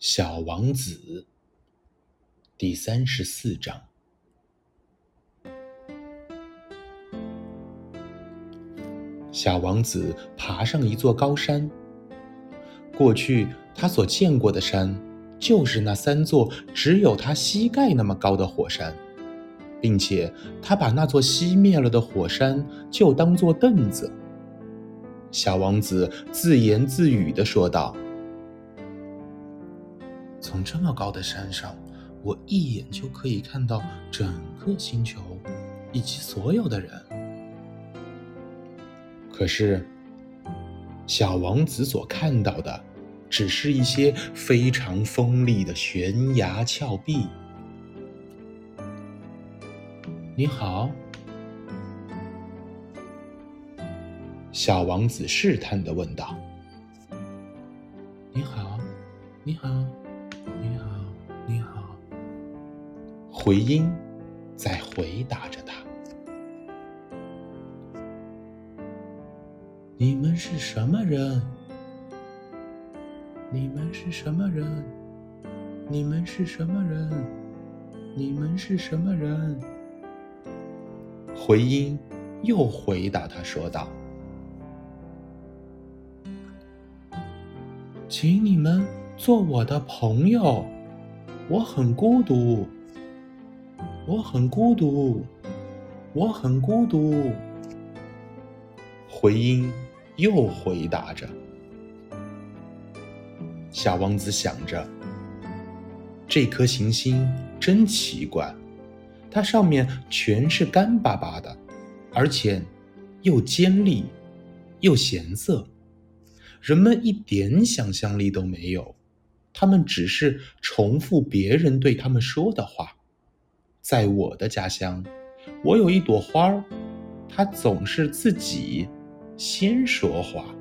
小王子第三十四章。小王子爬上一座高山。过去他所见过的山，就是那三座只有他膝盖那么高的火山，并且他把那座熄灭了的火山就当做凳子。小王子自言自语的说道。从这么高的山上，我一眼就可以看到整个星球以及所有的人。可是，小王子所看到的，只是一些非常锋利的悬崖峭壁。你好，小王子试探的问道。你好，你好。你好，你好。回音在回答着他。你们是什么人？你们是什么人？你们是什么人？你们是什么人？回音又回答他说道：“请你们。”做我的朋友，我很孤独，我很孤独，我很孤独。回音又回答着。小王子想着，这颗行星真奇怪，它上面全是干巴巴的，而且又尖利又咸涩，人们一点想象力都没有。他们只是重复别人对他们说的话。在我的家乡，我有一朵花儿，它总是自己先说话。